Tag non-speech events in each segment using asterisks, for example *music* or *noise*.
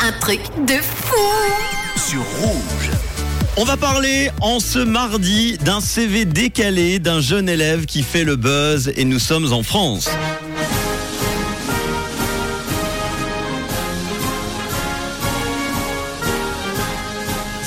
un truc de fou sur rouge. On va parler en ce mardi d'un CV décalé d'un jeune élève qui fait le buzz et nous sommes en France.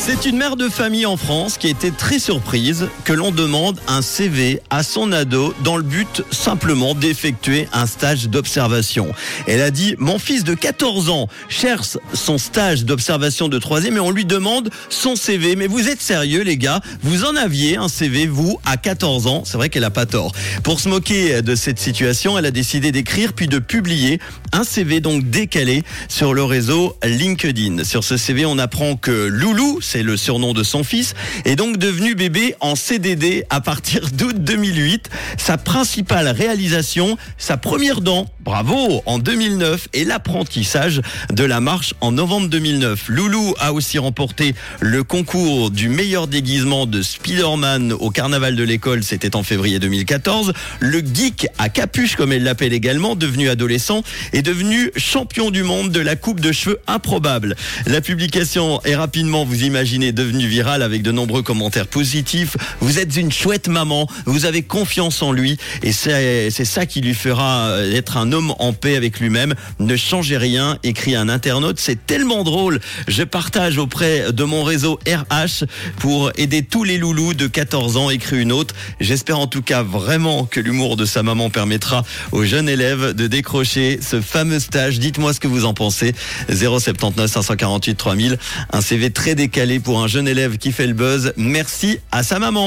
C'est une mère de famille en France qui était très surprise que l'on demande un CV à son ado dans le but simplement d'effectuer un stage d'observation. Elle a dit, mon fils de 14 ans cherche son stage d'observation de troisième et on lui demande son CV. Mais vous êtes sérieux les gars? Vous en aviez un CV, vous, à 14 ans? C'est vrai qu'elle a pas tort. Pour se moquer de cette situation, elle a décidé d'écrire puis de publier un CV donc décalé sur le réseau LinkedIn. Sur ce CV, on apprend que Loulou, le surnom de son fils, est donc devenu bébé en CDD à partir *laughs* d'août 2008. Sa principale réalisation, sa première dent, bravo, en 2009 et l'apprentissage de la marche en novembre 2009. Loulou a aussi remporté le concours du meilleur déguisement de Spider-Man au carnaval de l'école, c'était en février 2014. Le geek à capuche, comme elle l'appelle également, devenu adolescent, est devenu champion du monde de la coupe de cheveux improbable. La publication est rapidement, vous imaginez, est devenu viral avec de nombreux commentaires positifs. Vous êtes une chouette maman, vous avez confiance en lui et c'est ça qui lui fera euh, être un homme en paix avec lui-même. Ne changez rien, écrit un internaute. C'est tellement drôle. Je partage auprès de mon réseau RH pour aider tous les loulous de 14 ans, écrit une autre. J'espère en tout cas vraiment que l'humour de sa maman permettra aux jeunes élèves de décrocher ce fameux stage. Dites-moi ce que vous en pensez. 079 548 3000. Un CV très décalé pour un jeune élève qui fait le buzz. Merci à sa maman.